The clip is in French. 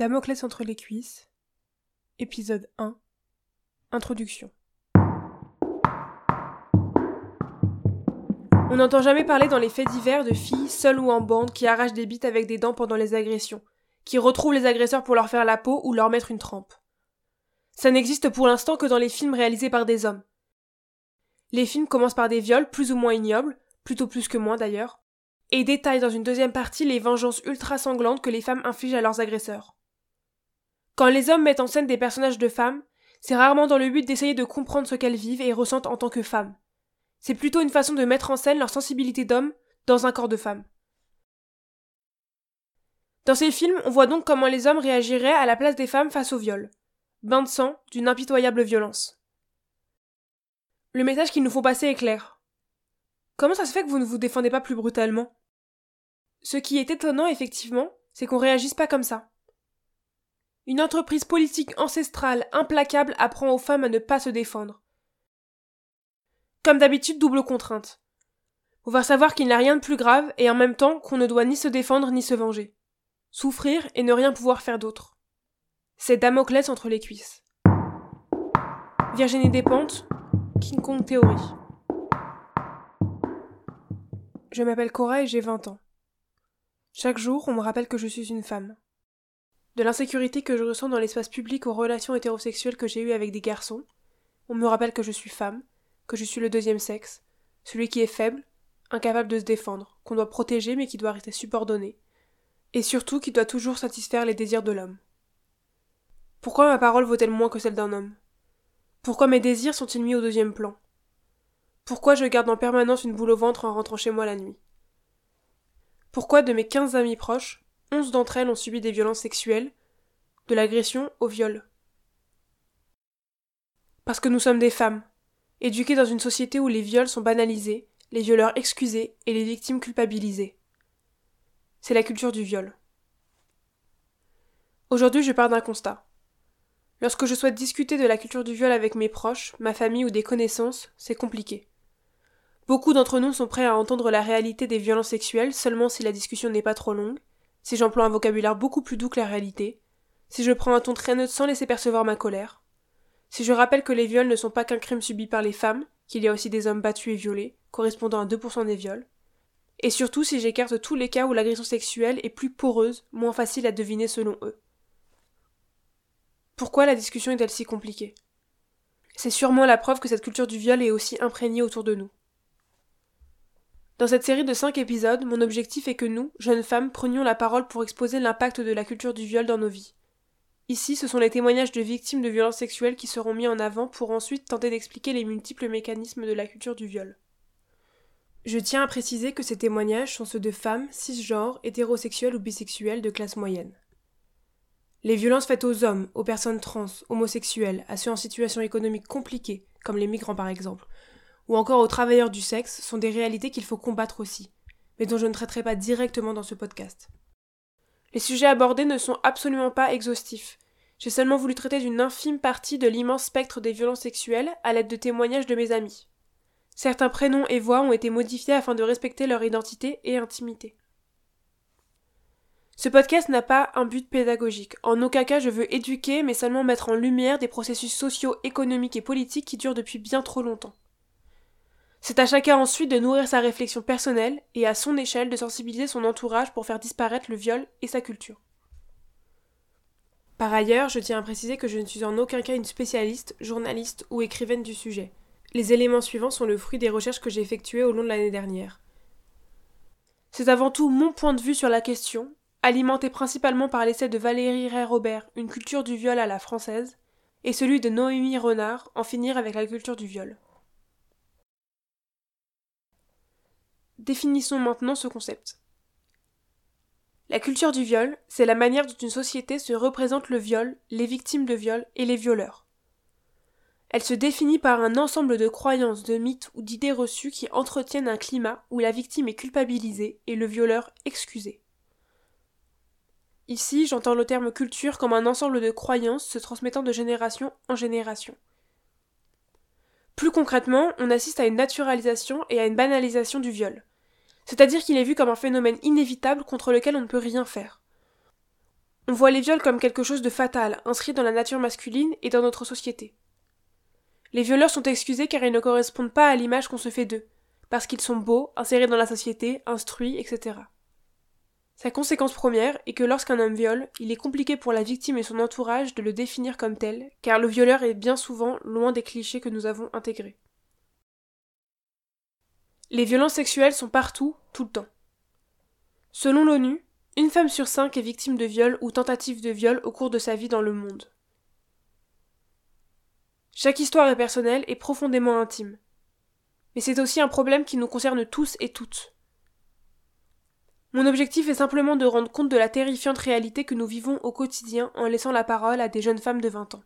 Damoclès entre les cuisses, épisode 1, Introduction. On n'entend jamais parler dans les faits divers de filles, seules ou en bande, qui arrachent des bites avec des dents pendant les agressions, qui retrouvent les agresseurs pour leur faire la peau ou leur mettre une trempe. Ça n'existe pour l'instant que dans les films réalisés par des hommes. Les films commencent par des viols plus ou moins ignobles, plutôt plus que moins d'ailleurs, et détaillent dans une deuxième partie les vengeances ultra sanglantes que les femmes infligent à leurs agresseurs. Quand les hommes mettent en scène des personnages de femmes, c'est rarement dans le but d'essayer de comprendre ce qu'elles vivent et ressentent en tant que femmes. C'est plutôt une façon de mettre en scène leur sensibilité d'homme dans un corps de femme. Dans ces films, on voit donc comment les hommes réagiraient à la place des femmes face au viol. Bain de sang d'une impitoyable violence. Le message qu'il nous faut passer est clair. Comment ça se fait que vous ne vous défendez pas plus brutalement? Ce qui est étonnant, effectivement, c'est qu'on réagisse pas comme ça. Une entreprise politique ancestrale implacable apprend aux femmes à ne pas se défendre. Comme d'habitude, double contrainte. Pouvoir savoir qu'il n'y a rien de plus grave et en même temps qu'on ne doit ni se défendre ni se venger. Souffrir et ne rien pouvoir faire d'autre. C'est Damoclès entre les cuisses. Virginie Despentes, King Kong Théorie. Je m'appelle Cora et j'ai 20 ans. Chaque jour, on me rappelle que je suis une femme. De l'insécurité que je ressens dans l'espace public aux relations hétérosexuelles que j'ai eues avec des garçons, on me rappelle que je suis femme, que je suis le deuxième sexe, celui qui est faible, incapable de se défendre, qu'on doit protéger mais qui doit rester subordonné, et surtout qui doit toujours satisfaire les désirs de l'homme. Pourquoi ma parole vaut-elle moins que celle d'un homme? Pourquoi mes désirs sont-ils mis au deuxième plan? Pourquoi je garde en permanence une boule au ventre en rentrant chez moi la nuit? Pourquoi de mes quinze amis proches, onze d'entre elles ont subi des violences sexuelles, de l'agression au viol Parce que nous sommes des femmes, éduqués dans une société où les viols sont banalisés, les violeurs excusés et les victimes culpabilisées. C'est la culture du viol. Aujourd'hui, je pars d'un constat. Lorsque je souhaite discuter de la culture du viol avec mes proches, ma famille ou des connaissances, c'est compliqué. Beaucoup d'entre nous sont prêts à entendre la réalité des violences sexuelles seulement si la discussion n'est pas trop longue, si j'emploie un vocabulaire beaucoup plus doux que la réalité, si je prends un ton très neutre sans laisser percevoir ma colère, si je rappelle que les viols ne sont pas qu'un crime subi par les femmes, qu'il y a aussi des hommes battus et violés, correspondant à 2% des viols, et surtout si j'écarte tous les cas où l'agression sexuelle est plus poreuse, moins facile à deviner selon eux. Pourquoi la discussion est-elle si compliquée? C'est sûrement la preuve que cette culture du viol est aussi imprégnée autour de nous. Dans cette série de 5 épisodes, mon objectif est que nous, jeunes femmes, prenions la parole pour exposer l'impact de la culture du viol dans nos vies. Ici, ce sont les témoignages de victimes de violences sexuelles qui seront mis en avant pour ensuite tenter d'expliquer les multiples mécanismes de la culture du viol. Je tiens à préciser que ces témoignages sont ceux de femmes cisgenres, hétérosexuelles ou bisexuelles de classe moyenne. Les violences faites aux hommes, aux personnes trans, homosexuelles, à ceux en situation économique compliquée, comme les migrants par exemple, ou encore aux travailleurs du sexe, sont des réalités qu'il faut combattre aussi, mais dont je ne traiterai pas directement dans ce podcast. Les sujets abordés ne sont absolument pas exhaustifs. J'ai seulement voulu traiter d'une infime partie de l'immense spectre des violences sexuelles à l'aide de témoignages de mes amis. Certains prénoms et voix ont été modifiés afin de respecter leur identité et intimité. Ce podcast n'a pas un but pédagogique. En aucun cas je veux éduquer, mais seulement mettre en lumière des processus sociaux, économiques et politiques qui durent depuis bien trop longtemps. C'est à chacun ensuite de nourrir sa réflexion personnelle et à son échelle de sensibiliser son entourage pour faire disparaître le viol et sa culture. Par ailleurs, je tiens à préciser que je ne suis en aucun cas une spécialiste, journaliste ou écrivaine du sujet. Les éléments suivants sont le fruit des recherches que j'ai effectuées au long de l'année dernière. C'est avant tout mon point de vue sur la question, alimenté principalement par l'essai de Valérie Ray-Robert, Une culture du viol à la française, et celui de Noémie Renard, En finir avec la culture du viol. Définissons maintenant ce concept. La culture du viol, c'est la manière dont une société se représente le viol, les victimes de viol et les violeurs. Elle se définit par un ensemble de croyances, de mythes ou d'idées reçues qui entretiennent un climat où la victime est culpabilisée et le violeur excusé. Ici, j'entends le terme culture comme un ensemble de croyances se transmettant de génération en génération. Plus concrètement, on assiste à une naturalisation et à une banalisation du viol. C'est-à-dire qu'il est vu comme un phénomène inévitable contre lequel on ne peut rien faire. On voit les viols comme quelque chose de fatal, inscrit dans la nature masculine et dans notre société. Les violeurs sont excusés car ils ne correspondent pas à l'image qu'on se fait d'eux, parce qu'ils sont beaux, insérés dans la société, instruits, etc. Sa conséquence première est que lorsqu'un homme viole, il est compliqué pour la victime et son entourage de le définir comme tel, car le violeur est bien souvent loin des clichés que nous avons intégrés. Les violences sexuelles sont partout, tout le temps. Selon l'ONU, une femme sur cinq est victime de viol ou tentative de viol au cours de sa vie dans le monde. Chaque histoire est personnelle et profondément intime. Mais c'est aussi un problème qui nous concerne tous et toutes. Mon objectif est simplement de rendre compte de la terrifiante réalité que nous vivons au quotidien en laissant la parole à des jeunes femmes de 20 ans.